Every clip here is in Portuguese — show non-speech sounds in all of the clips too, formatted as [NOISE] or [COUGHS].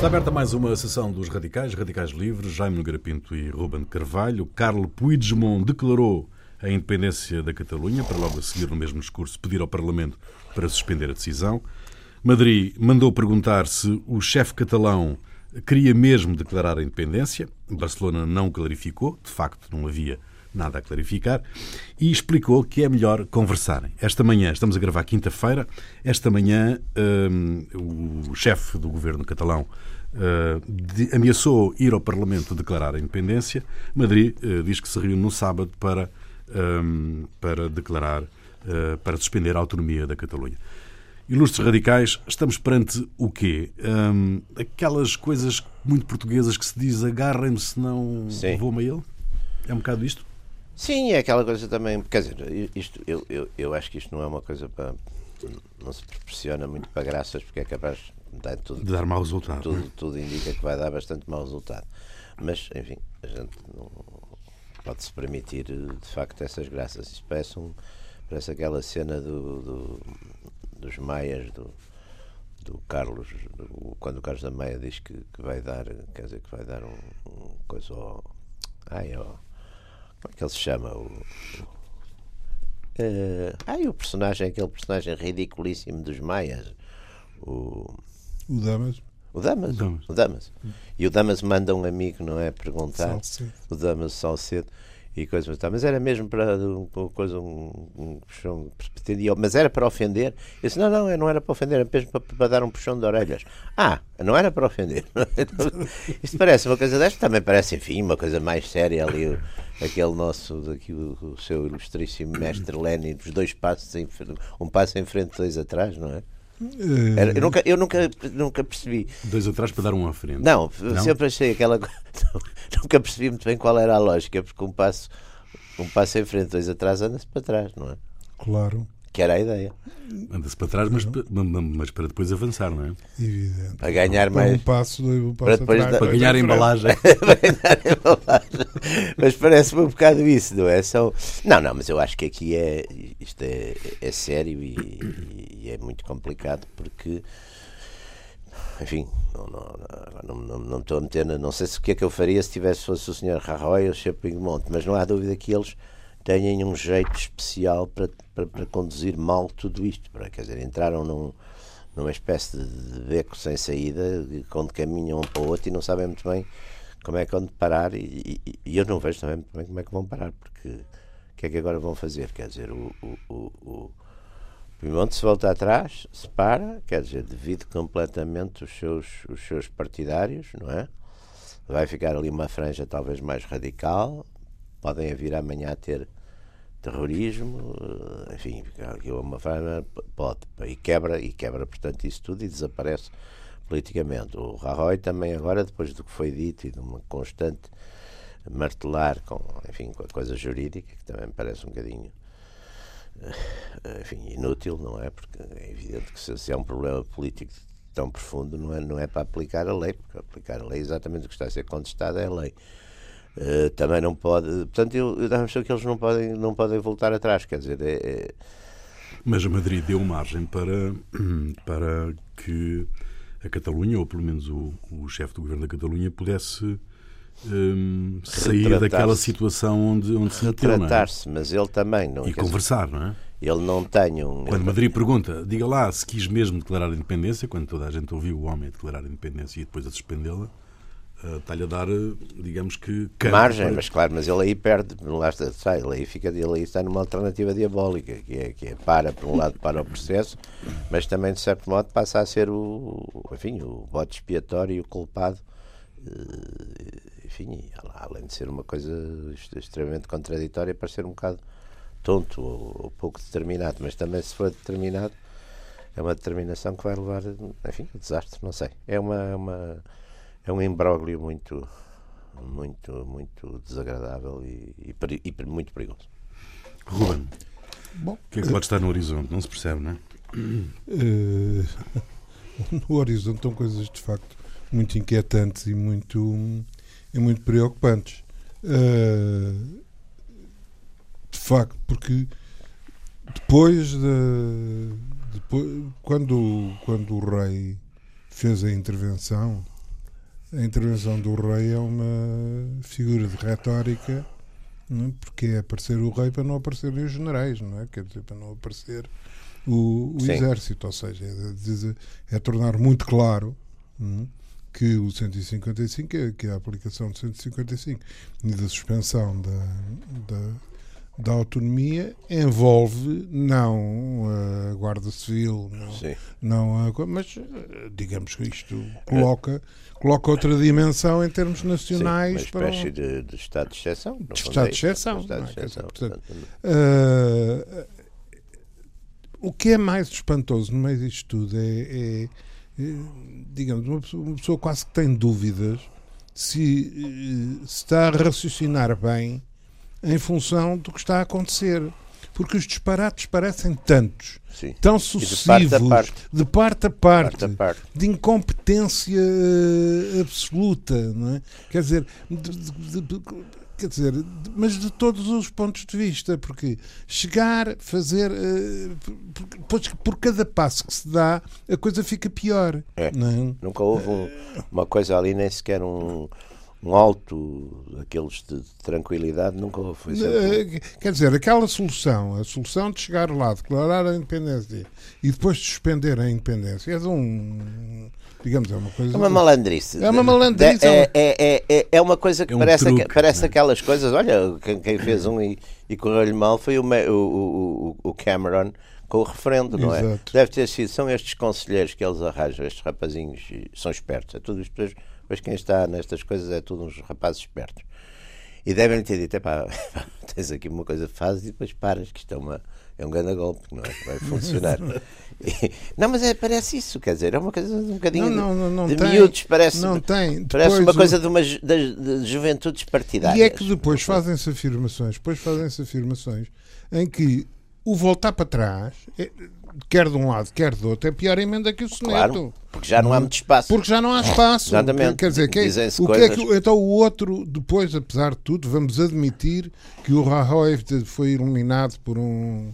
Está aberta mais uma sessão dos radicais, radicais livres, Jaime Nogueira Pinto e Ruben Carvalho. Carlo Puigdemont declarou a independência da Catalunha, para logo a seguir, no mesmo discurso, pedir ao Parlamento para suspender a decisão. Madrid mandou perguntar se o chefe catalão queria mesmo declarar a independência. Barcelona não clarificou, de facto não havia nada a clarificar, e explicou que é melhor conversarem. Esta manhã, estamos a gravar quinta-feira, esta manhã um, o chefe do governo catalão uh, de, ameaçou ir ao Parlamento declarar a independência. Madrid uh, diz que se reúne no sábado para, um, para declarar, uh, para suspender a autonomia da Catalunha. Ilustres radicais, estamos perante o quê? Um, aquelas coisas muito portuguesas que se diz agarrem-me não vou-me a ele? É um bocado isto? Sim, é aquela coisa também. Quer dizer, isto, eu, eu, eu acho que isto não é uma coisa para. Não se proporciona muito para graças, porque é capaz de, tudo, de dar mau resultado. Tudo, é? tudo indica que vai dar bastante mau resultado. Mas, enfim, a gente não pode-se permitir, de facto, essas graças. Isso parece, um, parece aquela cena do, do dos Maias, do, do Carlos, do, quando o Carlos da Maia diz que, que, vai dar, quer dizer, que vai dar um, um coisa ao. Ai, ao como é que ele se chama? O, uh, ai, o personagem, aquele personagem ridiculíssimo dos Maias. O, o Damas. O Damas. Damas. O Damas. E o Damas manda um amigo, não é? Perguntar. Salcedo. O Damas Salcedo e coisas tal. Mas era mesmo para uma coisa, um, um puxão, pretendia, mas era para ofender. Eu disse, não, não, não era para ofender, era mesmo para, para dar um puxão de orelhas. Ah, não era para ofender. [LAUGHS] Isto parece uma coisa desta, também parece, enfim, uma coisa mais séria ali, aquele nosso, daqui, o, o seu ilustríssimo mestre Lenin, dos dois passos, em, um passo em frente, dois atrás, não é? Era, eu nunca, eu nunca, nunca percebi. Dois atrás para dar um à frente. Não, não? sempre achei aquela [LAUGHS] Nunca percebi muito bem qual era a lógica, porque um passo, um passo em frente, dois atrás, anda-se para trás, não é? Claro. Que era a ideia. Anda-se para trás, mas, mas para depois avançar, não é? Evidente. Para ganhar mais. Um passo, um passo para, depois atrás, para ganhar a embalagem. [LAUGHS] para ganhar a embalagem. mas parece-me um bocado isso, não é? São... Não, não, mas eu acho que aqui é, isto é, é sério e, e é muito complicado porque enfim, não, não, não, não, estou a meter, não sei se o que é que eu faria se tivesse fosse o Sr. Rajoy ou o Sr. Pigmonte, mas não há dúvida que eles têm um jeito especial para, para, para conduzir mal tudo isto. Para, quer dizer, entraram num, numa espécie de beco sem saída, onde caminham um para o outro e não sabem muito bem como é que vão parar. E, e, e, eu não vejo também muito bem como é que vão parar, porque o que é que agora vão fazer? Quer dizer, o, o, o Piemonte se volta atrás, se para, quer dizer, divide completamente os seus, os seus partidários, não é? Vai ficar ali uma franja talvez mais radical, podem vir amanhã a ter terrorismo, eh, enfim, uma franja pode, e quebra, e quebra, portanto, isso tudo e desaparece politicamente. O Rajoy também agora, depois do que foi dito e de uma constante martelar com, enfim, com a coisa jurídica, que também me parece um bocadinho eh, enfim, inútil, não é? Porque é evidente que se, é um problema político tão profundo, não é, não é para aplicar a lei, porque aplicar a lei, exatamente o que está a ser contestado é a lei. Uh, também não pode. Portanto, eu, eu dá a que eles não podem, não podem voltar atrás, quer dizer. É, é... Mas a Madrid deu margem para, [CLEARS THROAT] para que a Catalunha, ou pelo menos o, o chefe do governo da Catalunha, pudesse um, sair daquela situação onde, onde se meteu. Retratar-se, é? mas ele também não. E conversar, dizer, não é? Ele não tem um. Quando Madrid pergunta, diga lá se quis mesmo declarar a independência, quando toda a gente ouviu o homem declarar a independência e depois a suspendê-la, está-lhe a dar, digamos que. Margem, para... mas claro, mas ele aí perde, lá está, ele aí, fica, ele aí está numa alternativa diabólica, que é, que é para, por um lado, para o processo, mas também, de certo modo, passa a ser o, enfim, o bote expiatório e o culpado. Uh, enfim, além de ser uma coisa extremamente contraditória, para ser um bocado tonto ou, ou, pouco determinado, mas também se for determinado é uma determinação que vai levar, enfim, a desastre, não sei. É uma, é uma é um imbróglio muito muito muito desagradável e, e, e muito perigoso. Ruben, Bom, o que é que pode estar no horizonte? Não se percebe, não é? Uh, [LAUGHS] no horizonte estão coisas de facto muito inquietantes e muito e muito preocupantes. Uh, de facto, porque depois de, depois, quando, quando o rei fez a intervenção a intervenção do rei é uma figura de retórica, não é? porque é aparecer o rei para não aparecerem os generais, não é? Quer dizer, para não aparecer o, o exército, ou seja, é, é tornar muito claro não é? que o 155, que- que é a aplicação do 155 e da suspensão da, da, da autonomia envolve não a Guarda Civil, não, Sim. não a, mas eh, digamos que isto coloca, coloca outra dimensão em termos Sim, nacionais uma para espécie um- de, de estado de exceção. no De estado é de exceção, de estado de é? Exceção, portanto, portanto, Ah, o que é mais espantoso no meio disto tudo é, é, é, digamos, uma pessoa, uma pessoa quase que tem dúvidas se, eh, se está a raciocinar bem em função do que está a acontecer. Porque os disparates parecem tantos, sim. tão de parte a sucessivos, parte. de parte a parte, Parte a parte. de incompetência eh, absoluta, não é? Quer dizer, de- de- quer dizer, mas de todos os pontos de vista, porque chegar, fazer, eh, por, por- por cada passo que se dá, a coisa fica pior, É. não é? Nunca houve um- uma coisa ali, nem sequer um, um alto daqueles de tranquilidade, nunca. Foi sempre- Eh, Quer dizer, aquela solução, a solução de chegar lá, declarar a independência e depois de suspender a independência, é de um. Digamos, é uma coisa. É uma malandrice. É uma malandrice, É, é, é, é, é uma coisa que É um parece, truque, parece né? aquelas coisas. Olha, quem, quem fez um e, e correu-lhe mal foi o, o, o, o- Cameron com o referendo, não é? Exato. Deve ter sido. São estes conselheiros que eles arranjam, estes rapazinhos, são espertos. É tudo depois, depois quem está nestas coisas é tudo uns rapazes espertos. E devem ter dito: "Epá, [LAUGHS] tens aqui uma coisa, fazes e depois paras, que isto é, uma, é um grande golpe, não é? Que vai funcionar. [LAUGHS] [LAUGHS] E- não, mas é, parece isso, quer dizer, é uma coisa um bocadinho Não, não, não, de, de tem. miúdos, parece, Não tem. parece Depois uma o- coisa de uma das, de juventudes partidárias. E é que depois fazem-se afirmações, depois fazem-se afirmações em que o voltar para trás, é- quer de um lado, quer do outro, é pior emenda que o soneto. Claro, porque já não há muito espaço. Porque já não há espaço. Exatamente. Quer dizer, que, o que é que, então o outro, depois, apesar de tudo, vamos admitir que o Rajoy foi iluminado por um,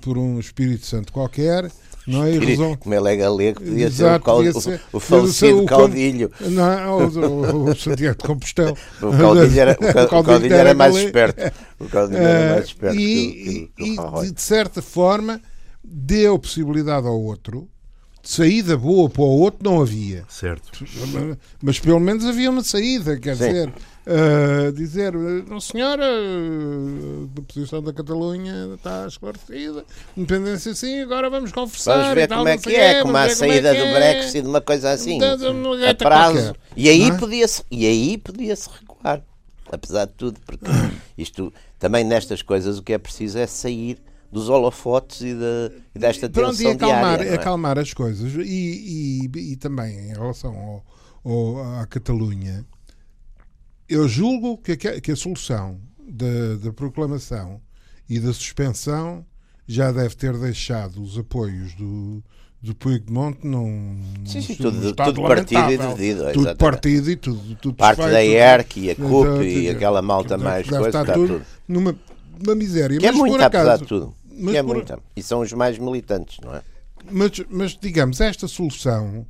por um Espírito Santo qualquer, não é? Resolve- Como ele é galego, podia Exato, ser o, podia o- ser- o ser falecido o caudilho. Não, o, o, o Santiago [LAUGHS] de Compostela. O caudilho era, o [LAUGHS] ca- o caudilho era mais esperto. O caudilho era mais Eh, esperto e, que o- que o e, de certa forma deu possibilidade ao outro de saída boa para o outro não havia Certo. mas pelo menos havia uma saída quer Sim. dizer eh, dizer não senhora a posição da Catalunha está esclarecida independência sim agora vamos conversar Vamos e ver tal, como é que quê, é, como a como é saída que do é. Brexit, uma coisa assim, Dá-se uma a prazo. E aí é? podia-se e aí podia-se recuar, apesar de tudo, porque isto também nestas coisas o que é preciso é sair dos holofotes e, de, e desta Pronto, e tensão acalmar, diária. é? acalmar as coisas. E, e, e também em relação ao, ao- à Catalunha, eu julgo que a, que a solução da, da proclamação e da suspensão já deve ter deixado os apoios do, do Puigdemont num, Sim, sim, tudo- tudo partido e dividido, Tudo exatamente. partido e tudo. tudo Parte desfeito, da ERC e a CUP e aquela malta mais coisa, está tudo tudo. numa uma miséria. Que é mas muito, por apesar acaso, de tudo. Mas é por- muito. E são os mais militantes, não é? Mas, mas digamos, esta solução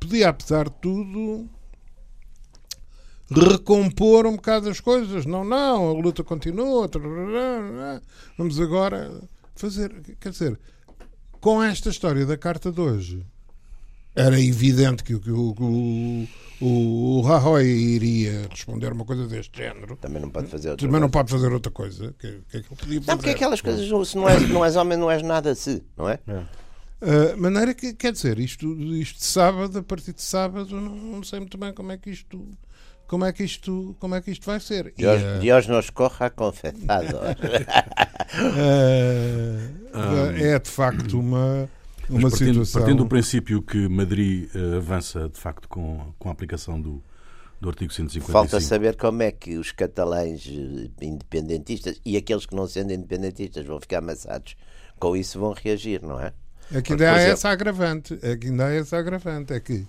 podia, apesar de tudo, recompor um bocado as coisas. Não, não, a luta continua. Vamos agora fazer. Quer dizer, com esta história da carta de hoje, era evidente que, o- que o, que o, o, o Rajoy iria responder uma coisa deste género. Também não pode fazer outra Também não coisa. pode fazer outra coisa. Que, que é que ele podia Não, porque fazer? aquelas coisas, se não és, não és homem, não és nada se, não é? Uh, maneira que, quer dizer, isto, isto de sábado, a partir de sábado, não, não sei muito bem como é que isto. Como é que isto, como é que isto vai ser? E, Deus, uh, Deus nos corra confessado. uh, [LAUGHS] é de facto uma, Mas uma partindo, situação. partindo do princípio que Madrid eh, avança de facto com, com a aplicação do, do artigo 155. Falta saber como é que os catalães eh, independentistas e aqueles que não sendo independentistas vão ficar amassados. Com isso vão reagir, não é? É que ainda há exemplo- essa agravante. É que ainda há essa agravante. É que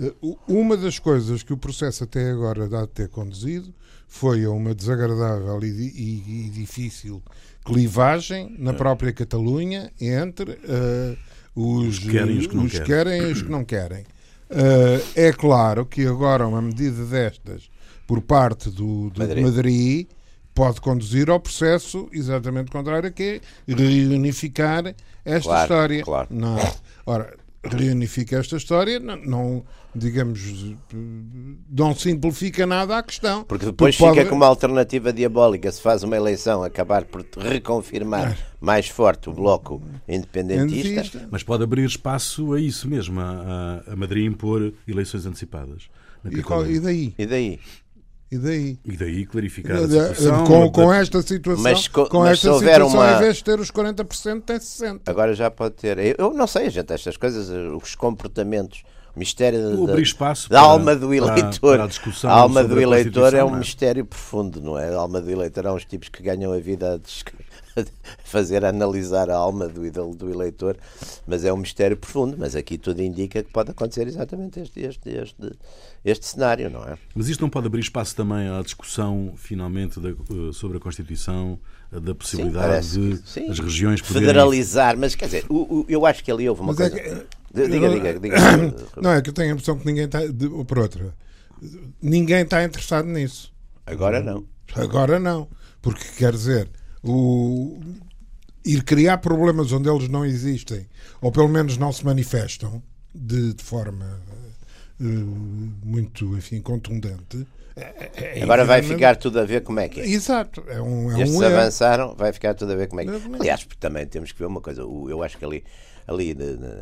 eh, uma das coisas que o processo até agora dá de ter conduzido foi a uma desagradável e, e- e difícil clivagem na própria Catalunha entre eh, os, que querem e os que não os querem. querem os que não querem. Uh, é claro que agora uma medida destas por parte do, do Madrid. Madrid. pode conduzir ao processo exatamente contrário, que é reunificar esta claro, história. Claro. Não. É? Ora, reunifica esta história, não, não, digamos, não simplifica nada a questão. Porque depois porque fica pode... como alternativa diabólica, se faz uma eleição, acabar por reconfirmar mais forte o bloco independentista. Mas pode abrir espaço a isso mesmo, a, a Madrid impor eleições antecipadas. E, qual, e daí? E daí? E daí? E daí clarificar a situação. Com, com esta situação, mas, com mas esta situação, uma... em vez de ter os 40%, tem 60%. Agora já pode ter. Eu não sei, gente, estas coisas, os comportamentos. O mistério da, espaço da para, alma do eleitor. Para, para a, discussão a alma do eleitor é um é? mistério profundo, não é? A alma do eleitor há uns tipos que ganham a vida a [LAUGHS] fazer analisar a alma do, do eleitor, mas é um mistério profundo. Mas aqui tudo indica que pode acontecer exatamente este, este, este, este cenário, não é? Mas isto não pode abrir espaço também à discussão, finalmente, da, eh, sobre a Constituição, eh, da possibilidade sim, de sim. as regiões poderem... Federalizar, mas quer dizer, o, o, eu acho que ali houve uma mas é coisa... É que... Diga, diga, diga. [COUGHS] Não, é que eu tenho a impressão que ninguém está. Por outra, ninguém está interessado nisso. Agora não. Agora não. Porque quer dizer, o, ir criar problemas onde eles não existem, ou pelo menos não se manifestam de, de forma uh, muito enfim, contundente. É, é Agora vai ficar tudo a ver como é que é. Exato. É um, é Estes um avançaram, vai ficar tudo a ver como é que é. Aliás, também temos que ver uma coisa. Eu acho que ali, ali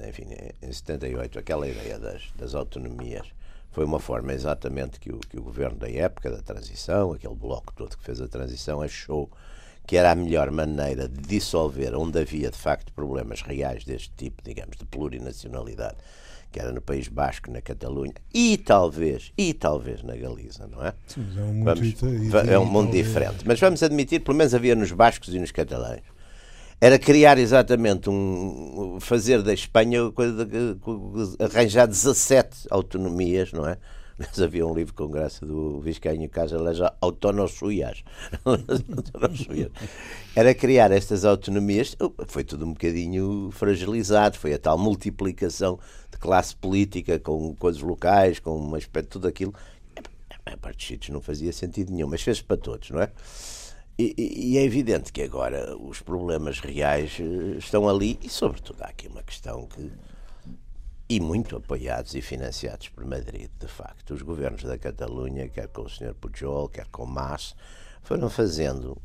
enfim, em 78, aquela ideia das, das autonomias foi uma forma exatamente que o, que o governo da época, da transição, aquele bloco todo que fez a transição, achou que era a melhor maneira de dissolver onde havia de facto problemas reais deste tipo, digamos, de plurinacionalidade, que era no País Basco, na Catalunha e talvez, e talvez na Galiza, não é? Sim, é um mundo, vamos, é um mundo diferente. Mas vamos admitir, pelo menos havia nos bascos e nos catalães. Era criar exatamente um. fazer da Espanha arranjar 17 autonomias, não é? Mas havia um livro com graça do Viscainho Casa Leja Autonosuias. [LAUGHS] Era criar estas autonomias. Foi tudo um bocadinho fragilizado. Foi a tal multiplicação de classe política com coisas locais, com um aspecto, tudo aquilo. A parte dos sítios não fazia sentido nenhum, mas fez para todos, não é? E, e, é evidente que agora os problemas reais eh, estão ali e, sobretudo, há aqui uma questão que e muito apoiados e financiados por Madrid, de facto. Os governos da Catalunha, quer com o Sr. Pujol, quer com o Mas, foram fazendo,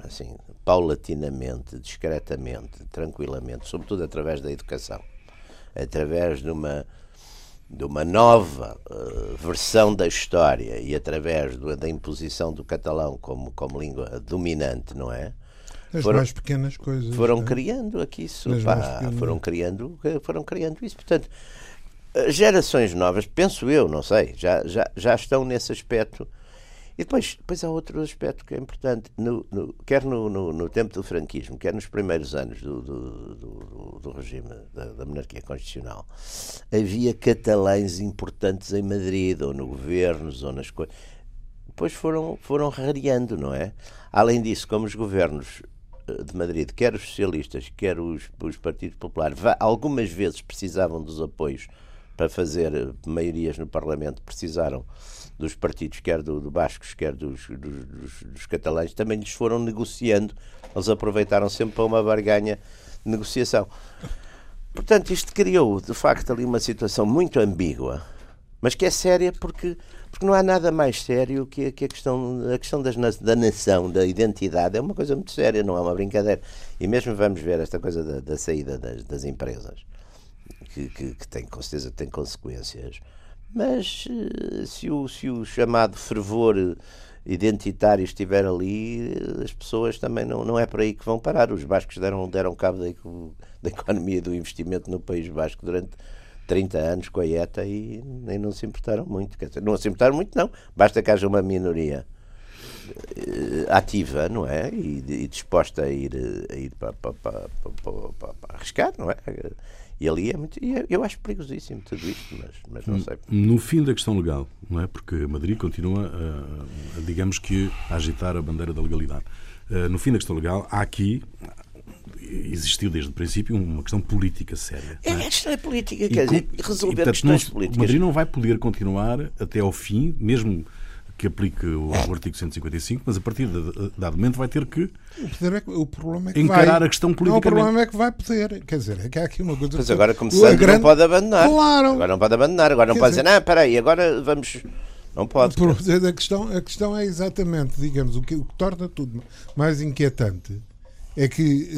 assim, paulatinamente, discretamente, tranquilamente, sobretudo através da educação, através de uma de uma nova uh, versão da história e através do, da imposição do catalão como, como língua dominante, não é? As foram, mais pequenas coisas. Foram é? criando aqui isso, pá, foram criando, foram criando isso. Portanto, gerações novas, penso eu, não sei, já, já, já estão nesse aspecto. E depois, depois há outro aspecto que é importante, no, no, quer no, no, no, tempo do franquismo, quer nos primeiros anos do, do, do, do regime da, da, monarquia constitucional, havia catalães importantes em Madrid, ou no governo, ou nas coisas. Depois foram, foram rareando, não é? Além disso, como os governos de Madrid, quer os socialistas, quer os, os partidos populares, algumas vezes precisavam dos apoios para fazer eh, maiorias no Parlamento, precisaram dos partidos, quer do, do Bascos, quer dos, dos, dos, dos catalães, também lhes foram negociando. Eles aproveitaram sempre para uma barganha de negociação. Portanto, isto criou, de facto, ali uma situação muito ambígua, mas que é séria porque porque não há nada mais sério que que a questão, a questão das, da nação, da identidade. É uma coisa muito séria, não é uma brincadeira. E mesmo vamos ver esta coisa da, da saída das, das empresas, que, que, que, tem, com certeza tem consequências. Mas eh, se o, se o chamado fervor identitário estiver ali, as pessoas também não, não é por aí que vão parar. Os bascos deram, deram cabo da, da economia do investimento no País Basco durante 30 anos com a ETA e nem não se importaram muito. Quer dizer, não se importaram muito, não. Basta que haja uma minoria uh, ativa, não é? E, e, disposta a ir, a ir para, para, para, para, arriscar, não é? E ali é muito. É, eu acho perigosíssimo tudo isto, mas, mas não sei. No fim da questão legal, não é? Porque Madrid continua, a, a, digamos que, a agitar a bandeira da legalidade. Uh, no fim da questão legal, há aqui existiu desde o princípio uma questão política séria. É, é? a questão é política, E quer com- dizer, resolver e, portanto, questões não- políticas. Madrid não vai poder continuar até ao fim, mesmo que aplique o, o artigo 155, mas a partir de dado momento vai ter que O, é que- o problema é que encarar vai. a questão Não, o problema é que vai poder. Quer dizer, é que há aqui uma coisa. Mas que- agora, começando, grande- não pode abandonar. Claro. Agora não pode abandonar. Agora não Quer pode dizer- dizer, não, peraí, agora vamos. Não pode. Por- A questão, a questão é exatamente, digamos, o que, o que torna tudo mais inquietante é que,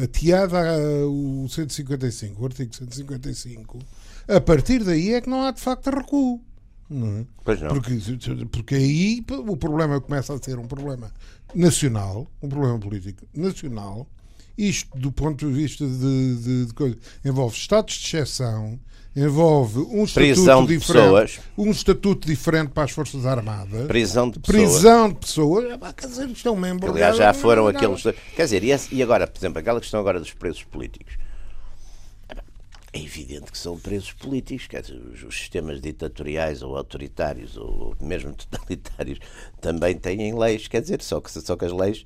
eh, ateada o 155, o artigo 155, a partir daí é que não há de facto recuo. Não é? Pois não. Porque, porque aí o problema começa a ser um problema nacional, um problema político nacional. Isto, do ponto de vista de, de, de coisa, envolve estados de exceção, envolve um Prisão estatuto diferente, pessoas. um estatuto diferente para as Forças Armadas, Prisão de pessoas. prisão de pessoas. Ah, Quer dizer, isto é um membro. Aliás, já foram aqueles. Quer dizer, e, agora, por exemplo, aquela questão agora dos presos políticos. É evidente que são presos políticos, quer dizer, os, os sistemas ditatoriais ou autoritários ou mesmo [LAUGHS] totalitários também têm leis, quer dizer, só que, só que as leis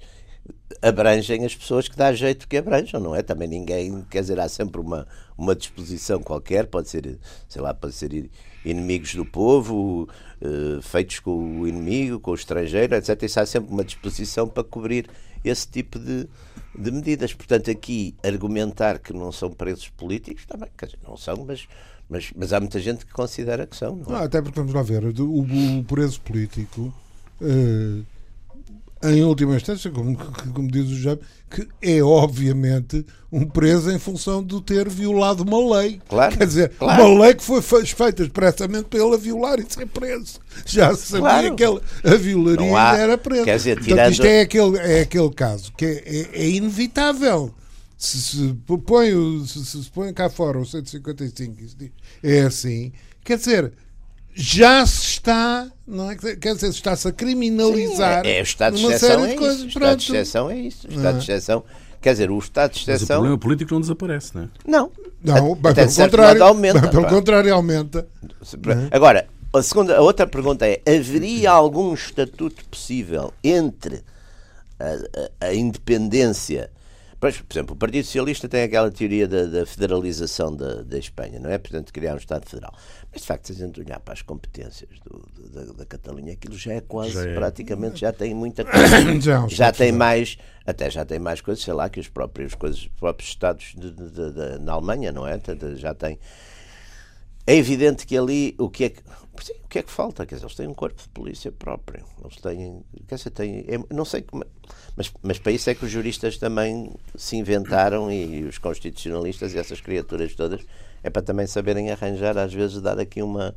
abrangem as pessoas que dá jeito que abranjam, não é? Também ninguém, quer dizer, há sempre uma, uma disposição qualquer, pode ser, sei lá, pode ser inimigos do povo, eh, feitos com o inimigo, com o estrangeiro, etc. Isso há sempre uma disposição para cobrir esse tipo de, de medidas. Portanto, aqui argumentar que não são presos políticos, também, quer dizer, não são, mas, mas, mas há muita gente que considera que são, não é? Ah, até porque vamos lá ver, o, o preso político, eh, em última instância, como, como diz o Jaime, que é obviamente um preso em função de ter violado uma lei. Claro, Quer dizer, claro. uma lei que foi fe- feita expressamente para ele a violar e ser preso. Já se sabia Claro. que ele a violaria há- e era preso. quer dizer, Portanto, tirando- isto é aquele, é aquele caso que é, é- é inevitável. Se se põe, se, se põe cá fora o 155 e se diz, é assim, quer dizer, já se está, não é? Quer dizer, está-se a criminalizar É, é o estado de exceção, é coisas. isso. O estado de exceção é isso. O estado de exceção, quer dizer, o estado de Mas o exceção. problema político não desaparece, não é? Não. Não, bem, pelo contrário, aumenta, bem, pelo contrário, aumenta. Agora, a, segunda, a outra pergunta é: haveria algum estatuto possível entre a, a- a independência? Pois, por exemplo, o Partido Socialista tem aquela teoria da, da federalização da, da Espanha, não é? Portanto, criar um Estado federal. Mas, de facto, se a gente olhar para as competências do- do- da, da Catalunha, aquilo já é quase, Já é. praticamente, já tem muita [COUGHS] coisa. Já, é já tem mais, até já tem mais coisas, sei lá, que os próprios, coisas, os próprios Estados de, de- de- na Alemanha, não é? Já tem. É evidente que ali o que é que, sim, o que é que falta? Quer dizer, eles têm um corpo de polícia próprio. Eles têm. Quer dizer, têm é- não sei como. Mas, mas para isso é que os juristas também se inventaram e os constitucionalistas e essas criaturas todas é para também saberem arranjar, às vezes, dar aqui uma,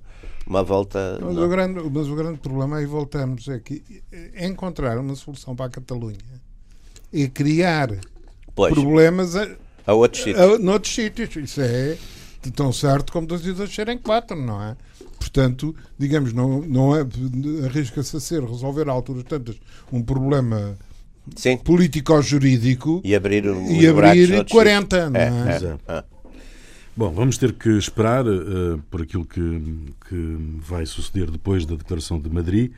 uma volta. Mas o, grande, mas o grande problema, aí voltamos, é que encontrar uma solução para a Catalunha e criar Pois, problemas a, a outros sítios. a, noutros sítios. Isso é tão certo como dois e dois serem quatro, não é? Portanto, digamos, não, não é, arrisca-se a ser resolver a alturas tantas um problema político-jurídico E abrir, um- e abrir noutros 40, sítios. não é? É, é, é. Bom, vamos ter que esperar eh, por aquilo que, que vai suceder depois da declaração de Madrid,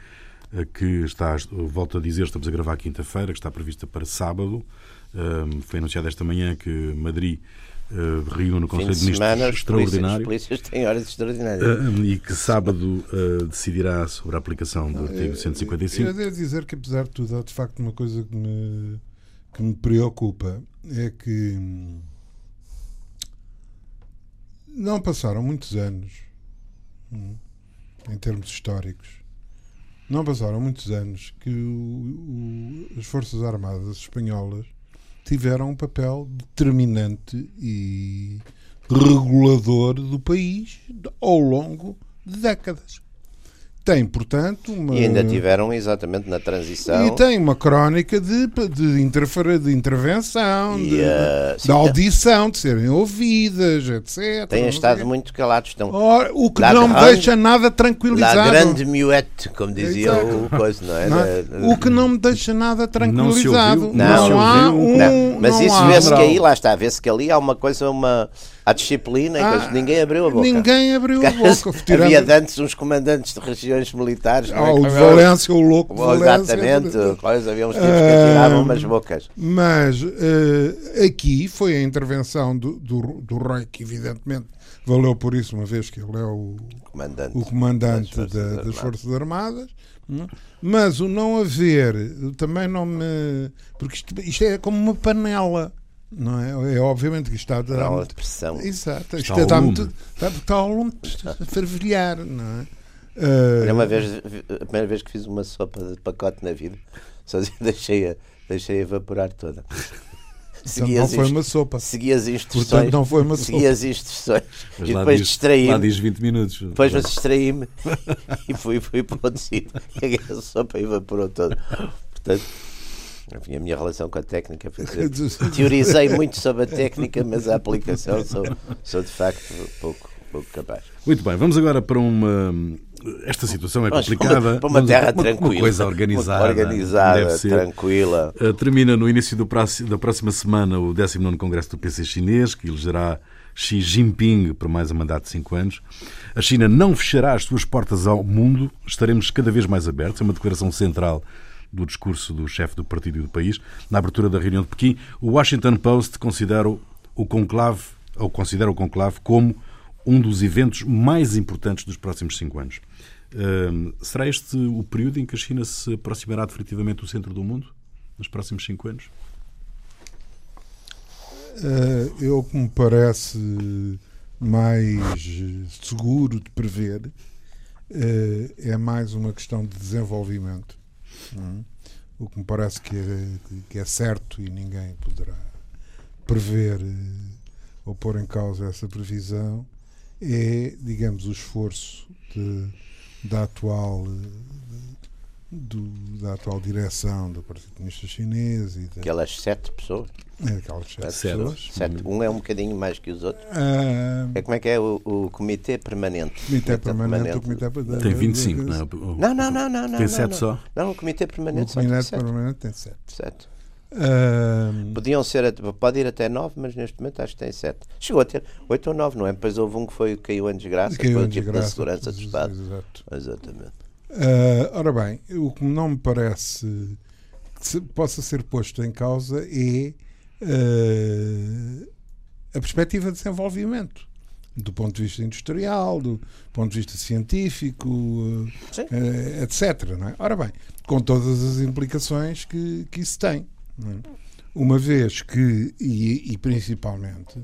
eh, que está, volto a dizer, estamos a gravar quinta-feira, que está prevista para sábado. Eh, foi anunciado esta manhã que Madrid eh, reúne o Conselho de de Ministros semana, os polícias, extraordinário polícias têm horas extraordinárias. eh, e que sábado eh, decidirá sobre a aplicação do artigo Eu 155. devo dizer que, apesar de tudo, há de facto uma coisa que me, que me preocupa: é que hum, não passaram muitos anos, hum, em termos históricos, não passaram muitos anos que o- o- as Forças Armadas espanholas tiveram um papel determinante e regulador do país ao longo de décadas. Tem, portanto, uma. E ainda tiveram exatamente na transição. E tem uma crónica de, de, interfer- de intervenção, E, de, eh, de audição, de serem ouvidas, etc. têm não estado quê. muito calados. Estão Ora, o que La não me grande- deixa nada La tranquilizado. grande muette, como dizia Exato. o coisa, não é? não é? O que não me deixa nada tranquilizado. ouviu, não se há um. Não, mas não isso vê-se que aí, lá está, vê-se que ali há uma coisa, uma. Há disciplina, Ah, ninguém abriu a boca. Ninguém abriu a boca. [LAUGHS] Havia tirando- antes uns comandantes de regiões aviões militares. Ah, o de Valência, o louco de Valência. Exatamente, quais havia uns tipos que atiravam umas bocas. Mas uh, aqui foi a intervenção do, do, do rei, que evidentemente valeu por isso, uma vez que ele é o comandante, o comandante das, Forças, da, das Forças Armadas. Não? Mas o não haver também não me. Porque isto, isto é como uma panela. Não é? é obviamente que isto está a dar. Muito... pressão. Exato. Está, está, muito, está, está ao lume a fervilhar. Não é? Uh... Uma vez, a primeira vez que fiz uma sopa de pacote na vida, [LAUGHS] só deixei-a deixei evaporar toda. Segui não foi uma sopa. Segui as instruções. Portanto, não foi uma segui sopa. as instruções. Mas e depois distraí-me. Lá diz 20 minutos. Depois distraí-me [LAUGHS] e fui, fui para outro sítio. [LAUGHS] E a sopa evaporou toda. Portanto, enfim, a minha relação com a técnica. Teorizei muito sobre a técnica, mas a aplicação sou, sou de facto pouco, pouco capaz. Muito bem, vamos agora para uma. Esta situação é complicada. Para uma, terra uma, tranquila. Uma coisa organizada. Organizada, tranquila. Uh, termina no início próximo, da próxima semana o 19 Congresso do PC chinês, que elegerá Xi Jinping por mais um mandato de 5 anos. A China não fechará as suas portas ao mundo, estaremos cada vez mais abertos. É uma declaração central do discurso do chefe do partido e do país. Na abertura da reunião de Pequim, o Washington Post considera o conclave, ou considera o conclave como um dos eventos mais importantes dos próximos cinco anos. Será este o período em que a China se aproximará definitivamente do centro do mundo? Nos próximos cinco anos? Uh, eu que me parece mais seguro de prever uh, é mais uma questão de desenvolvimento Uhum. O que me parece que é, que é certo e ninguém poderá prever eh, ou pôr em causa essa previsão é, digamos, o esforço de, da atual do, da atual direção do Partido Comunista Chinês e da... aquelas sete pessoas? É, aquelas sete, sete pessoas. sete. um é um bocadinho mais que os outros. Ah, é como é que é o, o Comitê Permanente? Comitê, Permanente, comitê permanente. tem 25 não, é? não não não não tem não, sete não. só? Não o Comitê Permanente o Comitê Permanente tem sete. Sete Uh... Podiam ser, pode ir até 9, mas neste momento acho que tem 7. Chegou a ter 8 ou 9, não é? Depois houve um que foi, caiu em desgraça, caiu foi o tipo da segurança do Estado. Exato. Exatamente. Uh, ora bem, o que não me parece que possa ser posto em causa é uh, a perspectiva de desenvolvimento do ponto de vista industrial, do ponto de vista científico, uh, etc. Não é? Ora bem, com todas as implicações que, que isso tem. É? Uma vez que, e, e, principalmente,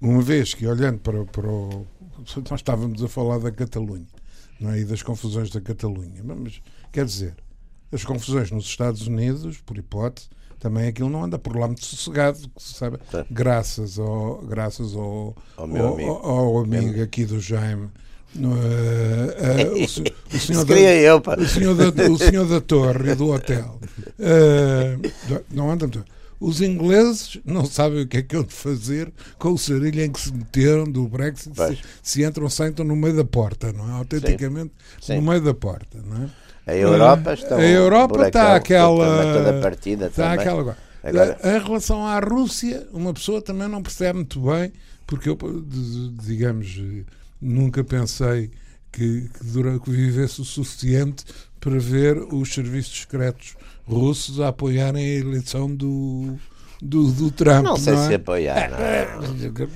uma vez que olhando para, para o. Nós estávamos a falar da Catalunha não é? e das confusões da Catalunha. Mas, quer dizer, as confusões nos Estados Unidos, por hipótese, também aquilo não anda por lá muito sossegado, sabe? Tá. Graças ao, graças ao, ao, meu ao, amigo, ao amigo aqui do Jaime. Uh, uh, o, o, [LAUGHS] senhor da, eu, o, senhor da, o senhor da torre e do hotel uh, não anda os ingleses não sabem o que é que hão de fazer com o sarilho em que se meteram do Brexit, se, se, entram ou sentam no meio da porta, não é? Autenticamente Sim. no meio da porta, não é? A Europa está A Europa está aquela. Partida está também. aquela. Agora, em relação à Rússia, uma pessoa também não percebe muito bem, porque eu, digamos, nunca pensei que, que, durante, que vivesse o suficiente para ver os serviços secretos russos a apoiarem a eleição do, do, do Trump. Não sei não é? se apoiaram. É,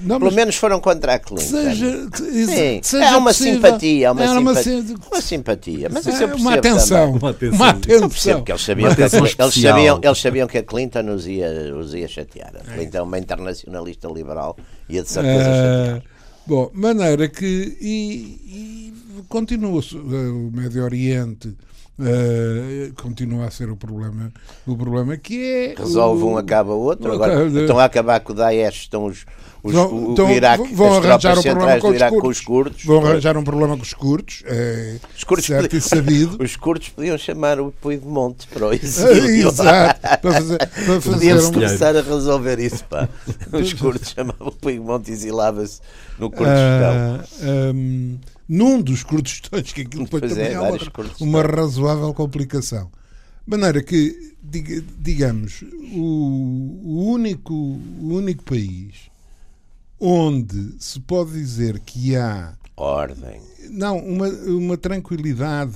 não, Pelo menos foram contra a Clinton. Seja, Sim, seja é uma possível, simpatia, uma, uma, simpatia, uma simpatia. Mas isso é uma atenção. Uma atenção. Uma atenção. Que eles, sabiam que, eles, sabiam, eles sabiam que a Clinton os ia, os ia chatear. A Clinton é uma internacionalista liberal e a de certeza é, chatear. Bom, maneira que. E, e continua o Médio Oriente Uh, continua a ser o problema o problema que é resolve o, um acaba o outro. Agora estão a acabar com o Daesh estão os, os vão, o, então, Iraque vão arranjar um problema com os, Iraque, com os curdos. vão arranjar um problema com os curdos é os curdos certo podiam, e sabido. [LAUGHS] os curdos podiam chamar o Puigdemont para o [LAUGHS] exílio. Exato para fazer, para [LAUGHS] fazer podiam-se um... começar a resolver isso pá. os curdos chamavam o Puigdemont e exilava-se no Kurdistão uh, um, num dos Kurdistões, que aquilo depois também é, é uma, uma, razoável complicação. De maneira que, digamos, o, o, único, o único país onde se pode dizer que há ordem. Não, uma, uma tranquilidade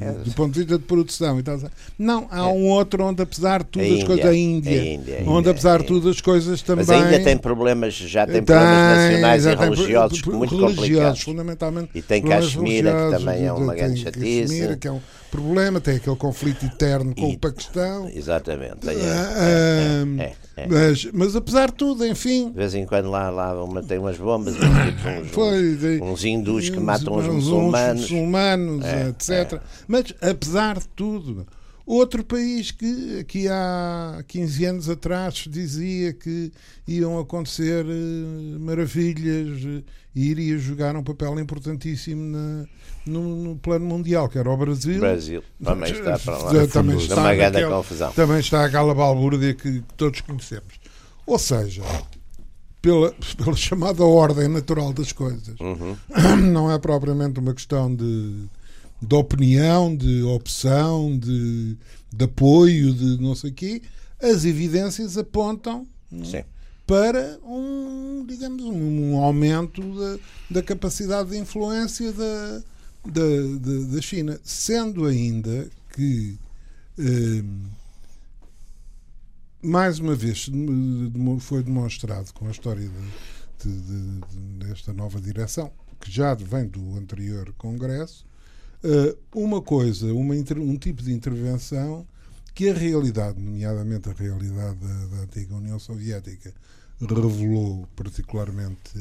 é. do ponto de vista de produção e tal. Não, há é. um outro onde, apesar de tudo, a as Índia, coisas. A Índia, a Índia, onde, apesar de tudo, as coisas também. Mas a Índia tem problemas, já tem, problemas nacionais e religiosos tem, muito religiosos, complicados. fundamentalmente. E tem Caxemira, que também é uma grande chatice. que é um problema, tem aquele conflito eterno com e, o Paquistão. Exatamente. É, é, é, é, mas, mas apesar de tudo, enfim. De vez em quando lá, lá uma, tem umas bombas, uns, Foi, uns, uns hindus que matam os muçulmanos. muçulmanos, é, etc. É. Mas apesar de tudo. Outro país que aqui há 15 anos atrás dizia que iam acontecer uh, maravilhas uh, e iria jogar um papel importantíssimo na, no, no, plano mundial, que era o Brasil. Brasil também [LAUGHS] está para lá. Também está, naquela, confusão. também está aquela balbúrdia que, que todos conhecemos. Ou seja, pela, pela chamada ordem natural das coisas, uhum. não é propriamente uma questão de de opinião, de opção, de, de apoio, de não sei o quê, as evidências apontam Sim. para um, digamos, um aumento da, da capacidade de influência da, da, da, da China, sendo ainda que eh, mais uma vez foi demonstrado com a história de, de, de, desta nova direção, que já vem do anterior Congresso, Uh, uma coisa, uma, um tipo de intervenção que a realidade, nomeadamente a realidade da, da antiga União Soviética, revelou particularmente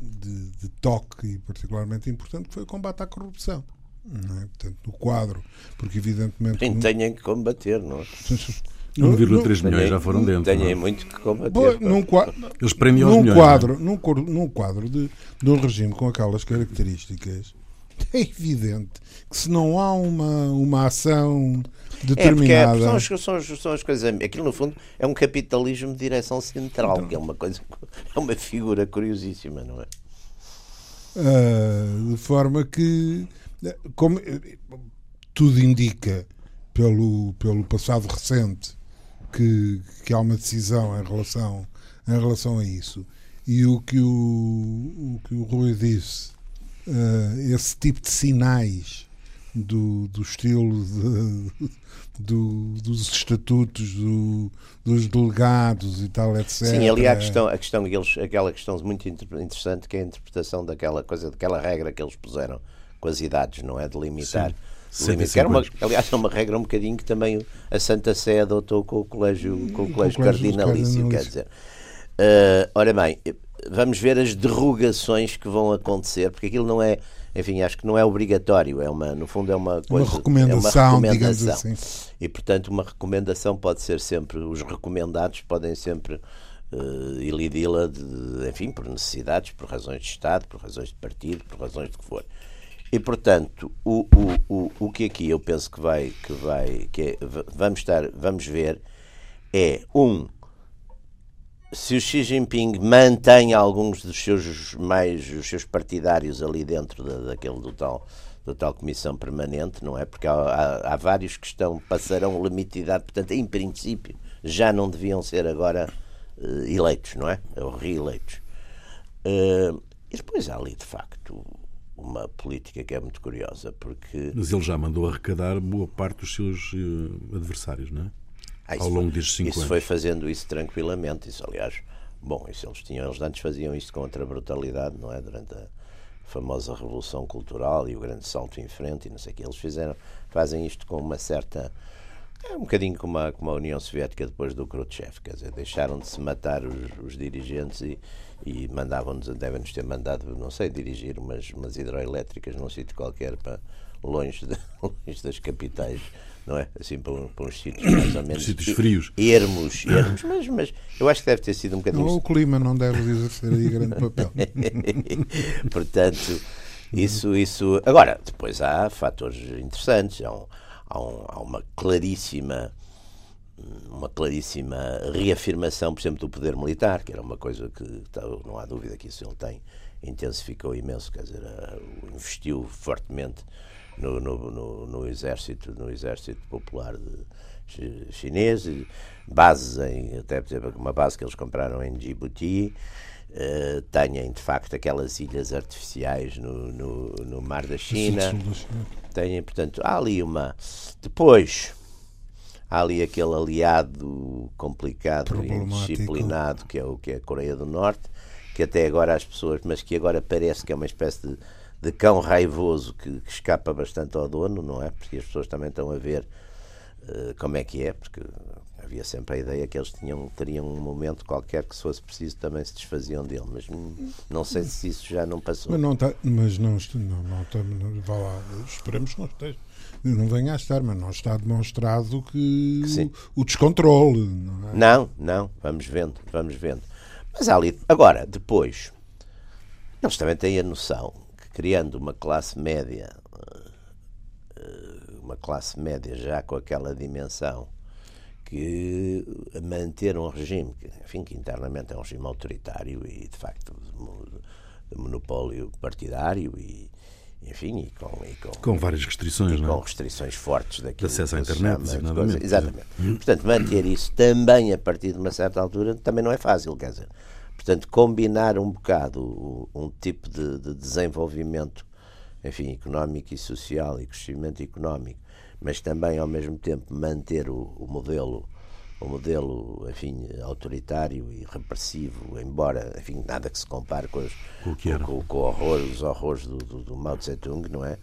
de, de, toque e particularmente importante, foi o combate à corrupção. Não é? Portanto, no quadro, porque evidentemente. Quem tenha que combater, não é? [LAUGHS] 1,3 milhões já foram dentro. Tenho é? muito que combater. num, quadro, Eles prendem num milhões, quadro, num, num quadro de, de um regime com aquelas características, [LAUGHS] é evidente que se não há uma, uma ação determinada. É, são, as, são, as, são as coisas. Aquilo, no fundo, é um capitalismo de direção central, então, que é uma coisa. É uma figura curiosíssima, não é? Uh, de forma que. Como tudo indica, pelo, pelo passado recente, que, que há uma decisão em relação, em relação a isso. E o que o, o, que o Rui disse uh, esse tipo de sinais do, do estilo de, [LAUGHS] do, dos estatutos do, dos delegados e tal, etc. Sim, ali há a questão, a questão eles, aquela questão muito interessante que é a interpretação daquela coisa, daquela regra que eles puseram com as idades, não é? De limitar. Sim. Sim, uma, aliás, é uma regra um bocadinho que também a Santa Sé adotou com o colégio, com o colégio, com o colégio cardinalício, quer dizer. Uh, ora bem, vamos ver as derrogações que vão acontecer, porque aquilo não é, enfim, acho que não é obrigatório, é uma, no fundo é uma coisa, uma recomendação, é uma recomendação. Assim. E portanto, uma recomendação pode ser sempre, os recomendados podem sempre uh, ilidi-la, enfim, por necessidades, por razões de Estado, por razões de partido, por razões de que for. E portanto, o, o, o, o que aqui eu penso que vai, que vai, que é, vamos estar, vamos ver é um se o Xi Jinping mantém alguns dos seus mais os seus partidários ali dentro da, daquele do tal da tal comissão permanente, não é? Porque há, há, há, vários que estão passarão o limite de idade, portanto, em princípio, já não deviam ser agora uh, eleitos, não é? Ou reeleitos. Uh, e depois há ali, de facto, uma política que é muito curiosa, porque... Mas ele já mandou arrecadar boa parte dos seus uh, adversários, não é? Ah, ao longo destes cinco isso anos. foi fazendo isso tranquilamente. Isso, aliás, bom, isso eles tinham, eles antes faziam isso com outra brutalidade, não é? Durante a famosa Revolução Cultural e o grande salto em frente e não sei o que. Eles fizeram, fazem isto com uma certa. É um bocadinho como a, como a União Soviética depois do Khrushchev, quer dizer, deixaram de se matar os, os dirigentes e, e mandavam-nos, devem-nos ter mandado, não sei, dirigir umas, umas hidroelétricas num sítio qualquer para longe, de, [LAUGHS] longe das capitais não é? Assim, para, para uns sítios mais ou menos. sítios frios. Ermos, ermos, mas, mas eu acho que deve ter sido um bocadinho. Não, o clima não deve exercer aí grande papel. [LAUGHS] Portanto, isso, isso. Agora, depois há fatores interessantes. Há, um, há, um, há uma claríssima uma claríssima reafirmação, por exemplo, do poder militar, que era uma coisa que não há dúvida que isso ele tem, intensificou imenso, quer dizer, investiu fortemente no, no, no, no, exército, no exército popular de, chinês, bases em, até por exemplo, uma base que eles compraram em Djibouti, uh, têm de facto aquelas ilhas artificiais no, no, no mar da China. Têm, portanto, há ali uma. Depois há ali aquele aliado complicado e indisciplinado que é o que é a Coreia do Norte, que até agora as pessoas, mas que agora parece que é uma espécie de, de cão raivoso que, que, escapa bastante ao dono, não é? Porque as pessoas também estão a ver uh, como é que é, porque havia sempre a ideia que eles tinham, teriam um momento qualquer que se fosse preciso também se desfaziam dele, mas não sei se isso já não passou. Mas não, tá, mas não, não, não, não vá lá, esperemos que não esteja. Não venha a estar, mas não está demonstrado que o, o descontrole. Não, é? não, não, vamos vendo, vamos vendo. Mas ali, agora, depois, eles também têm a noção que criando uma classe média, eh, uma classe média já com aquela dimensão que manter um regime que, enfim, que internamente é um regime autoritário e, de facto, de monopólio partidário e, enfim, e com, e com, com várias restrições, e não é? com restrições fortes daquilo de acesso à internet, exatamente. exatamente. Portanto, manter isso também a partir de uma certa altura também não é fácil, quer dizer. Portanto, combinar um bocado um tipo de, de desenvolvimento, enfim, económico e social e crescimento económico mas também ao mesmo tempo manter o, o modelo o modelo enfim autoritário e repressivo embora enfim nada que se compare com, os, com, com, horror, os horrores do, do, do Mao Tse Tung não é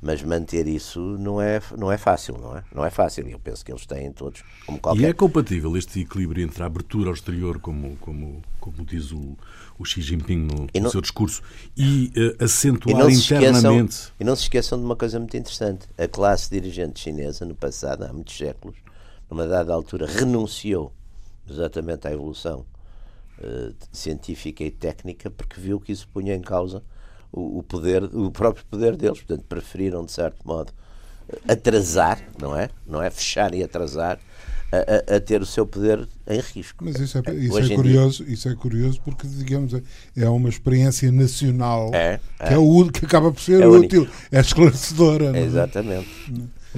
mas manter isso não é, não é fácil, não é? Não é fácil. Eu penso que eles têm todos, como qualquer... E é compatível este equilíbrio entre a abertura ao exterior, como, como, como diz o, o Xi Jinping no, não, no seu discurso, e uh, acentuar e internamente... Esqueçam, e não se esqueçam de uma coisa muito interessante. A classe dirigente chinesa, no passado, há muitos séculos, numa dada altura, renunciou exatamente à evolução uh, científica e técnica porque viu que isso punha em causa o, o, poder, o próprio poder deles. Portanto, preferiram, de certo modo, atrasar, não é? Não é fechar e atrasar, a, a, a ter o seu poder em risco. Mas isso é, isso é curioso, dia... isso é curioso porque, digamos, é uma experiência nacional é, é. Que, é o, que acaba por ser é útil, é esclarecedora. É? Exatamente.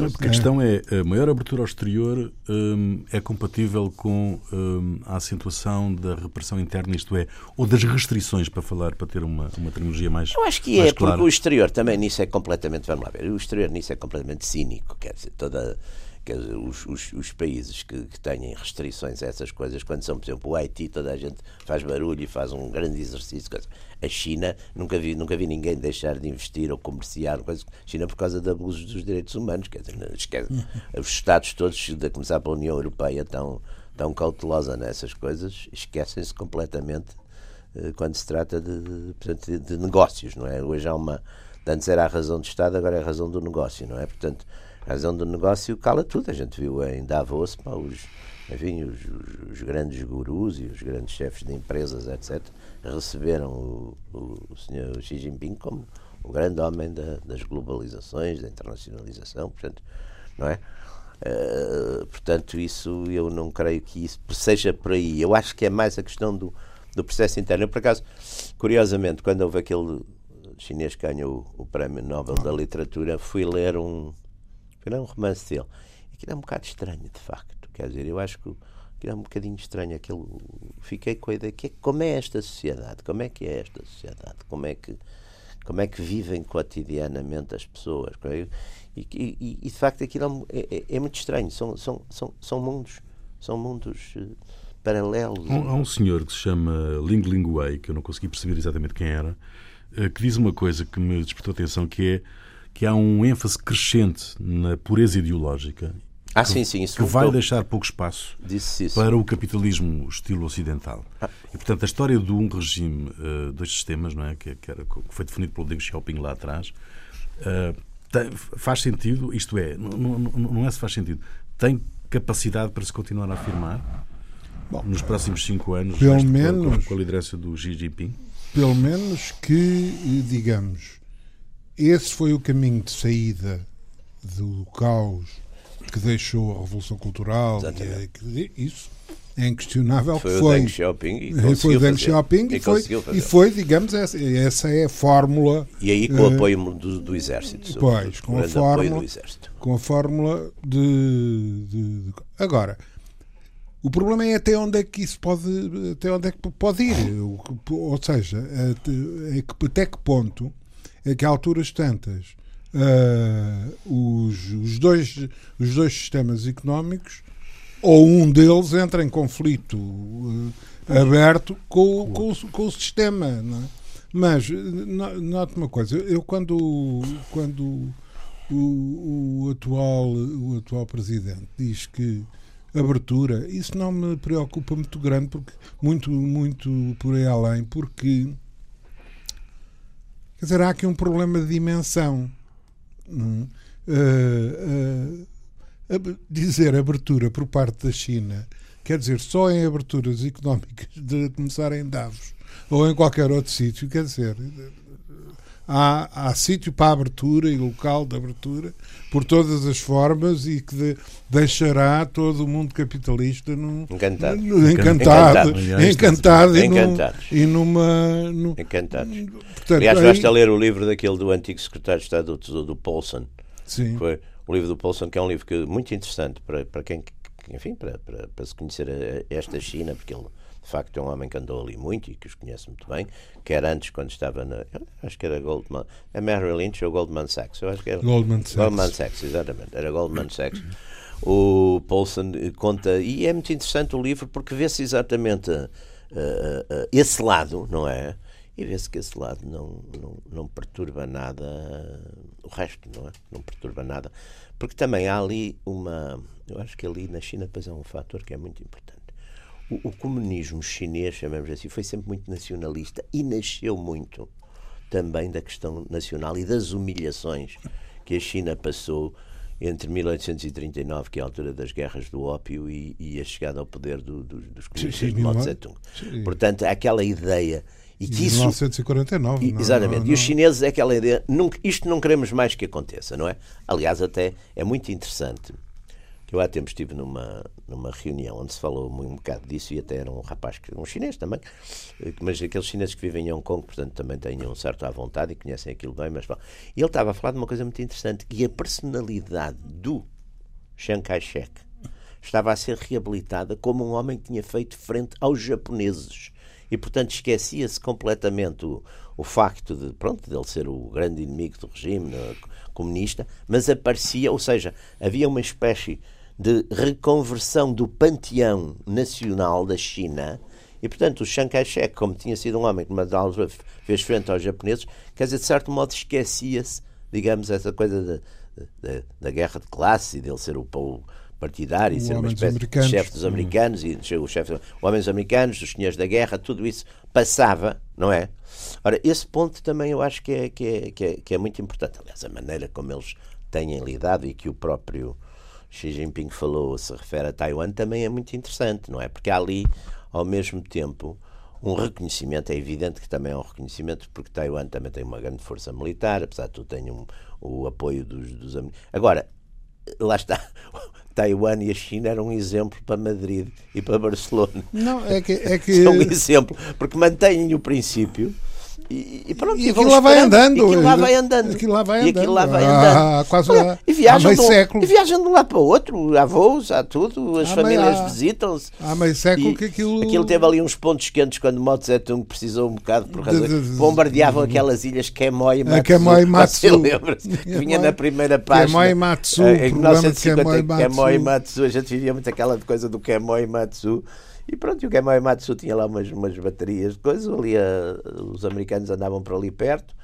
Não, porque a questão é, a maior abertura ao exterior hum, é compatível com hum, a acentuação da repressão interna, isto é, ou das restrições, para falar, para ter uma, uma terminologia mais Eu acho que é, clara. porque o exterior também nisso é completamente, vamos lá ver, o exterior nisso é completamente cínico, quer dizer, toda Dizer, os, os, os, países que, que têm restrições a essas coisas, quando são, por exemplo, o Haiti, toda a gente faz barulho e faz um grande exercício. A China, nunca vi, nunca vi ninguém deixar de investir ou comerciar. Coisa, a China, por causa de abusos dos direitos humanos, quer dizer, esquece, os Estados todos, a começar pela União Europeia, tão, tão cautelosa nessas coisas, esquecem-se completamente eh, quando se trata de, de, de, negócios, não é? Hoje há uma. Antes era a razão do Estado, agora é a razão do negócio, não é? Portanto razão do negócio cala tudo. A gente viu em Davos pá, os, enfim, os, os, os, grandes gurus e os grandes chefes de empresas, etc., receberam o, o, o senhor Xi Jinping como o grande homem da, das globalizações, da internacionalização, portanto, não é? Uh, portanto, isso eu não creio que isso seja por aí. Eu acho que é mais a questão do, do processo interno. Eu, por acaso, curiosamente, quando houve aquele chinês que ganhou o, o Prémio Nobel da Literatura, fui ler um, aquilo é um romance dele. Aquilo é um bocado estranho, de facto. Quer dizer, eu acho que aquilo é um bocadinho estranho. Aquilo, fiquei com a ideia que é, como é esta sociedade? Como é que é esta sociedade? Como é que, como é que vivem cotidianamente as pessoas? É? E, e, e de facto aquilo é, é, é, muito estranho. São, são, são, são mundos, são mundos uh, paralelos. Há, um senhor que se chama Ling Ling Wei, que eu não consegui perceber exatamente quem era, uh, que diz uma coisa que me despertou atenção, que é que há um ênfase crescente na pureza ideológica ah, que, sim, sim, isso que vai deixar pouco espaço para o capitalismo estilo ocidental. Ah. E, portanto, a história de um regime, uh, dois sistemas, não é? que, que, era, que foi definido pelo Deng Xiaoping lá atrás, uh, tem, faz sentido, isto é, não, não, não é se faz sentido, tem capacidade para se continuar a afirmar Bom, nos próximos cinco anos, pelo menos, com, com a liderança do Xi Jinping? Pelo menos que, digamos, esse foi o caminho de saída do caos que deixou a Revolução Cultural. E, isso é inquestionável. Foi, foi o Deng Xiaoping e foi o Deng Xiaoping e, foi, e foi, digamos, essa, essa é a fórmula. E aí com o uh, apoio do, do Exército. Pois, com a fórmula. Com a fórmula de, de, de. Agora, o, problema é até onde é que isso pode, até onde é que pode ir. Ou seja, até, até que ponto é que a alturas tantas uh, os, os, dois, os dois sistemas económicos ou um deles entra em conflito uh, aberto com, com, com, o sistema. Não é? Mas, note uma coisa, eu quando, quando o, o, atual, o atual presidente diz que abertura, isso não me preocupa muito grande, porque muito, muito por aí além, porque quer dizer, há aqui um problema de dimensão. Uh, uh, dizer abertura por parte da China quer dizer só em aberturas económicas de começar em Davos ou em qualquer outro sítio, quer dizer, há, há sítio para abertura e local de abertura por todas as formas e que de, deixará todo o mundo capitalista num, encantado. No, encantado, encantado, e, Encantados. e numa. No, Encantados. Portanto, Aliás, aí... basta ler o livro daquele do antigo secretário de Estado do Tesouro, do Paulson. Sim. Foi o livro do Paulson, que é um livro que, muito interessante para, para quem, enfim, para, para, para se conhecer a, esta China, porque ele de facto é um homem que andou ali muito e que os conhece muito bem, quer antes quando estava na. Acho que era Goldman. É Merrill Lynch ou Goldman Sachs? Eu acho que era. Goldman Sachs. Goldman Sachs, exatamente. Era Goldman Sachs. O Paulson conta, e é muito interessante o livro porque vê-se exatamente uh, uh, esse lado, não é? E vê-se que esse lado não, não, não perturba nada o resto, não é? Não perturba nada. Porque também há ali uma. Eu acho que ali na China depois há um fator que é muito importante o, o comunismo chinês, chamamos assim, foi sempre muito nacionalista e nasceu muito também da questão nacional e das humilhações que a China passou entre 1839, que é a altura das guerras do ópio, e, e a chegada ao poder do, do, dos comunistas de Mao Tse-tung. Portanto, aquela ideia e que isso 1949 e, exatamente não, não. e os chineses é aquela ideia nunca, isto não queremos mais que aconteça não é aliás até é muito interessante eu há tempo estive numa, numa reunião onde se falou um bocado disso e até era um rapaz, um chinês também, eh, mas aqueles chineses que vivem em Hong Kong, portanto também têm um certo à vontade e conhecem aquilo bem, mas E ele estava a falar de uma coisa muito interessante, que a personalidade do Chiang Kai-shek estava a ser reabilitada como um homem que tinha feito frente aos japoneses. E, portanto, esquecia-se completamente o, o facto de, pronto, dele ser o grande inimigo do regime eh, comunista, mas aparecia, ou seja, havia uma espécie de reconversão do panteão nacional da China. E, portanto, o Chiang Kai-shek, como tinha sido um homem que fez frente aos japoneses, quer dizer, de certo modo esquecia-se, digamos, essa coisa de, de, da guerra de classe e dele ser o povo partidário e ser uma espécie de chefe dos americanos e o chefe dos homens americanos, dos senhores da guerra, tudo isso passava, não é? Ora, esse ponto também eu acho que é, que é, que é, que é muito importante. Aliás, a maneira como eles têm lidado e que o próprio Xi Jinping falou se refere a Taiwan também é muito interessante, não é? Porque há ali, ao mesmo tempo, um reconhecimento, é evidente que também é um reconhecimento, porque Taiwan também tem uma grande força militar, apesar de tudo tem um, o apoio dos, dos Agora, lá está, [LAUGHS] Taiwan e a China eram um exemplo para Madrid e para Barcelona. Não, é que. É que... [LAUGHS] São um exemplo, porque mantêm o princípio e, e pronto, e, e aquilo lá vai andando. E aquilo lá vai andando. Aquilo lá vai andando. E lá vai andando. Ah, quase Olha, e, viajam de um, século. e viajam de um lado para o outro. Há voos, há tudo. As há famílias visitam-se. Há meio século que aquilo. Aquilo teve ali uns pontos quentes quando Mao Tse Tung precisou um bocado por causa. De, de, bombardeavam de, aquelas ilhas Quemoy e Matsu. E Matsu. [LAUGHS] lembra-se? Que vinha na primeira página. E Matsu. Em 1950, Quemoy e Matsu. A gente vivia muito aquela coisa do e Matsu. E pronto, o Gamai Matsu tinha lá umas, umas baterias de coisas, ali a, os americanos andavam por ali perto.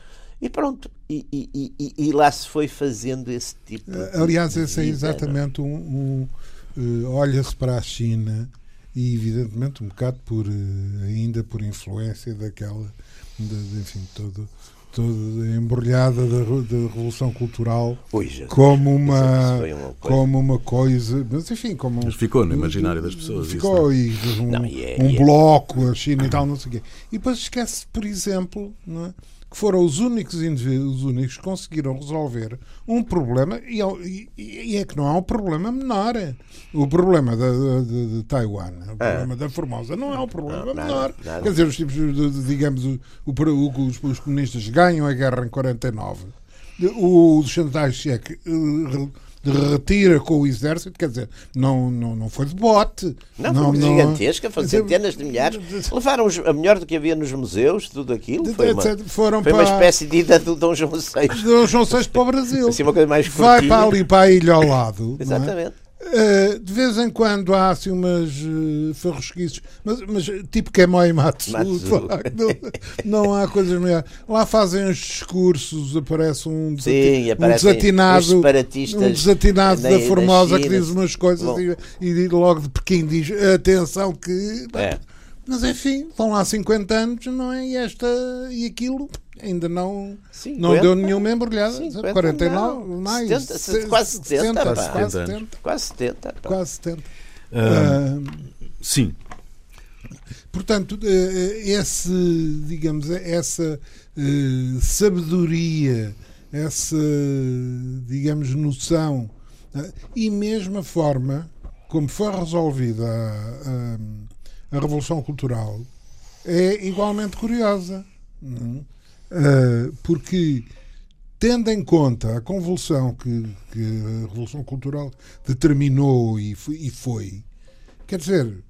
E pronto, e, e, e, e, lá se foi fazendo esse tipo de. Aliás, esse é, é exatamente um. um uh, Olha-se para a China e, evidentemente, um bocado por. Uh, ainda por influência daquela. De, de, enfim, todo toda embrulhada da, da Revolução Cultural Ui, como uma, uma como uma coisa, mas enfim, como mas ficou no imaginário das pessoas. Ficou isso, e um, não, é, um é. bloco, a China e tal, não sei o quê. E depois esquece, por exemplo, não é? Que foram os únicos indivíduos, os únicos que conseguiram resolver um problema, e, e, e é que não é um problema menor. O problema de, de, de Taiwan, o é. problema da Formosa, não é um problema não, menor. Nada, nada. Quer dizer, os tipos, de, digamos, o, o, os, os comunistas ganham a guerra em 49. O Chiang Kai-shek de retira com o exército, quer dizer, não, não, não foi de bote. Não, não foi gigantesca, foram centenas de milhares. Levaram a melhor do que havia nos museus, tudo aquilo. Foi uma, Foram foi para, uma espécie de ida do Dom João VI. Dom João VI para o Brasil. Assim, uma coisa mais Vai curtinha. para ali, para a ilha ao lado. não é? Uh, de vez em quando há assim umas uh, farrosquices, mas, mas tipo que é Moi Matsu, não, não há coisas melhores. Lá fazem os discursos, aparece um, desati- Sim, um desatinado, um desatinado na- da Formosa que diz umas coisas e, e logo de Pequim diz atenção que. É. Mas enfim, estão lá 50 anos, não é? E esta e aquilo ainda não, 50? não deu nenhuma embrulhada. 50 49, não. mais. 70, se- quase 70, pá. quase 70 70. Quase 70. pá. Quase 70. Ah, Ah, sim, portanto, eh, esse, digamos, essa eh, sabedoria, essa, digamos, noção eh, e mesmo a forma como foi resolvida a, a- a Revolução Cultural é igualmente curiosa. não é? Porque tendo em conta a convulsão que, que a Revolução Cultural determinou e foi, e foi, quer dizer,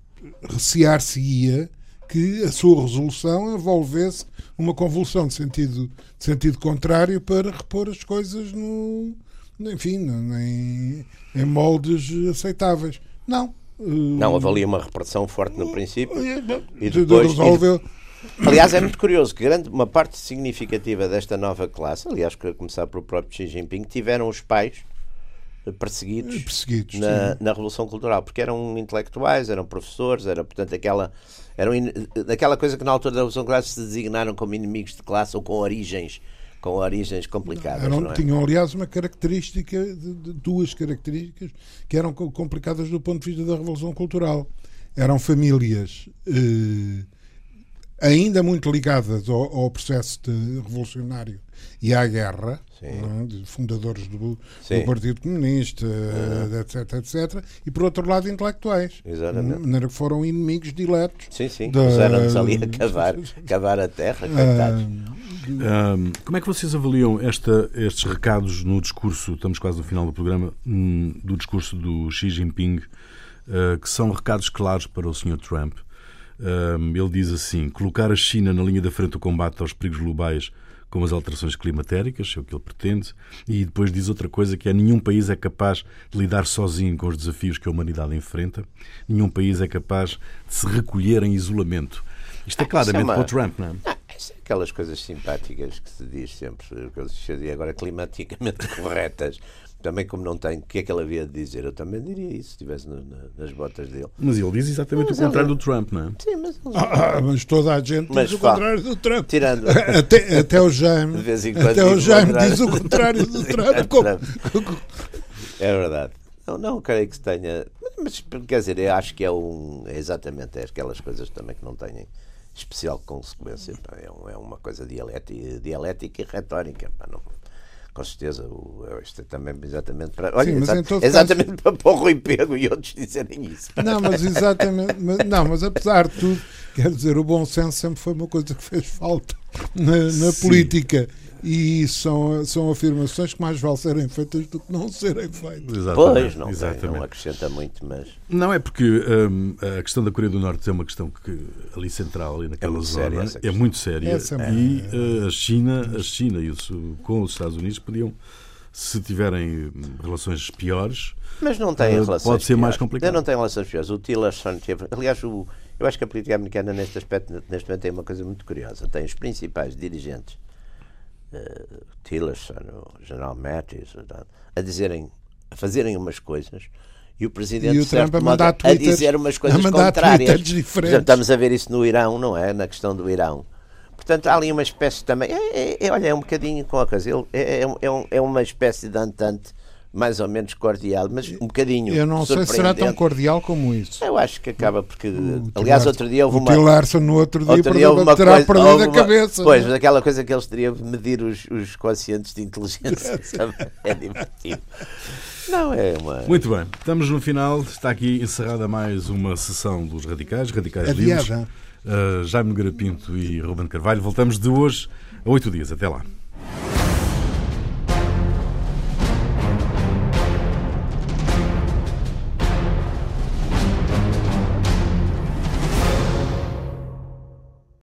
recear-se-ia que a sua resolução envolvesse uma convulsão de sentido, de sentido contrário para repor as coisas no, enfim, em, em moldes aceitáveis. Não. eh, Não, ali uma repressão forte no princípio. e depois- resolveu. Aliás, é muito curioso que grande, uma parte significativa desta nova classe, aliás, que a começar pelo próprio Xi Jinping, tiveram os pais perseguidos, Perseguidos, na, na Revolução Cultural, porque eram intelectuais, eram professores, era, portanto, aquela, eram in- daquela coisa que na altura da Revolução Cultural se designaram como inimigos de classe ou com origens, com origens complicadas. Eram, não é? Tinham, aliás, uma característica, de, de duas características que eram co- complicadas do ponto de vista da Revolução Cultural. Eram famílias eh, ainda muito ligadas ao, ao processo de- revolucionário e à guerra, é? de fundadores do, do Partido Comunista, etc, etc, e por outro lado intelectuais, Exatamente. de maneira que foram inimigos diletos. Sim, sim. da- Puseram-nos ali a cavar, [LAUGHS] cavar a terra, coitados. Como é que vocês avaliam esta- estes recados no discurso, estamos quase no final do programa, hum, do discurso do Xi Jinping, ah, que são recados claros para o Sr. Trump? Ele diz assim: colocar a China na linha da frente do combate aos perigos globais como as alterações climatéricas, é o que ele pretende, e depois diz outra coisa que é nenhum país é capaz de lidar sozinho com os desafios que a humanidade enfrenta, nenhum país é capaz de se recolher em isolamento. Isto é Ah, claramente isso é uma- para o Trump, não é? Ah, é aquelas coisas simpáticas que se diz sempre, que eu agora climaticamente [LAUGHS] corretas. Também, como não tem, o que é que ele havia de dizer? Eu também diria isso, se estivesse no- nas botas dele. Mas ele diz exatamente Mas o contrário ele- do Trump, não é? Sim, mas ele- ah, mas toda a gente Mas diz o contrário do Trump. tirando. [LAUGHS] Até, até o Jaime, De vez em quando até o diz o Jaime contrário. diz o contrário do [LAUGHS] Trump. é como- Trump. É verdade. Não, não creio que se tenha. Mas quer dizer, eu acho que é um. É exatamente é aquelas coisas também que não têm especial consequência. pá. É, é uma coisa dialética, dialética e retórica. pá, não- com certeza, o, isto é também exatamente para. Olha, Sim, mas exa- em todo exatamente para pôr o Rui Pego e outros dizerem isso. Não, mas exatamente. mas- não, mas apesar de tudo, quer dizer, o bom senso sempre foi uma coisa que fez falta na, na política. E são, são afirmações que mais vale serem feitas do que não serem feitas. Exatamente. Pois, não, tem, exatamente. não acrescenta muito, mas. Não é porque hum, a questão da Coreia do Norte é uma questão que ali central, ali naquela muito zona, é muito séria. É e uh, a China, a China e o, com os Estados Unidos podiam, se tiverem hum, relações piores, Mas não tem Eh, relações. pode ser mais piores. complicado. Não tem relações piores. O Tillerson teve. Aliás, o, eu acho que a política americana, neste aspecto, neste momento, tem uma coisa muito curiosa. Tem os principais dirigentes, eh, Tillerson, o General Mattis, a dizerem, a fazerem umas coisas. E o presidente E o Trump a modo, mandar a dizer umas coisas mandar contrárias. exemplo, estamos a ver isso no Irão, não é? Na questão do Irão. Portanto, há ali uma espécie também. É, é- é- olha, é um bocadinho com a coisa. É, é, um- é, um- é uma espécie de antante mais ou menos cordial, mas um bocadinho. Eu não sei se será tão cordial como isso. Eu acho que acaba porque. O aliás, outro dia houve o uma. Tillerson no outro dia Outro dia uma terá coisa, perdido houve a cabeça. Pois, mas aquela coisa que eles teriam de medir os, os quocientes de inteligência [LAUGHS] é divertido. Não, é uma. Muito bem, estamos no final. Está aqui encerrada mais uma sessão dos Radicais, Radicais Livres. Uh, Jaime Nogueira Pinto e Ruben Carvalho. Voltamos de hoje a oito dias. Até lá.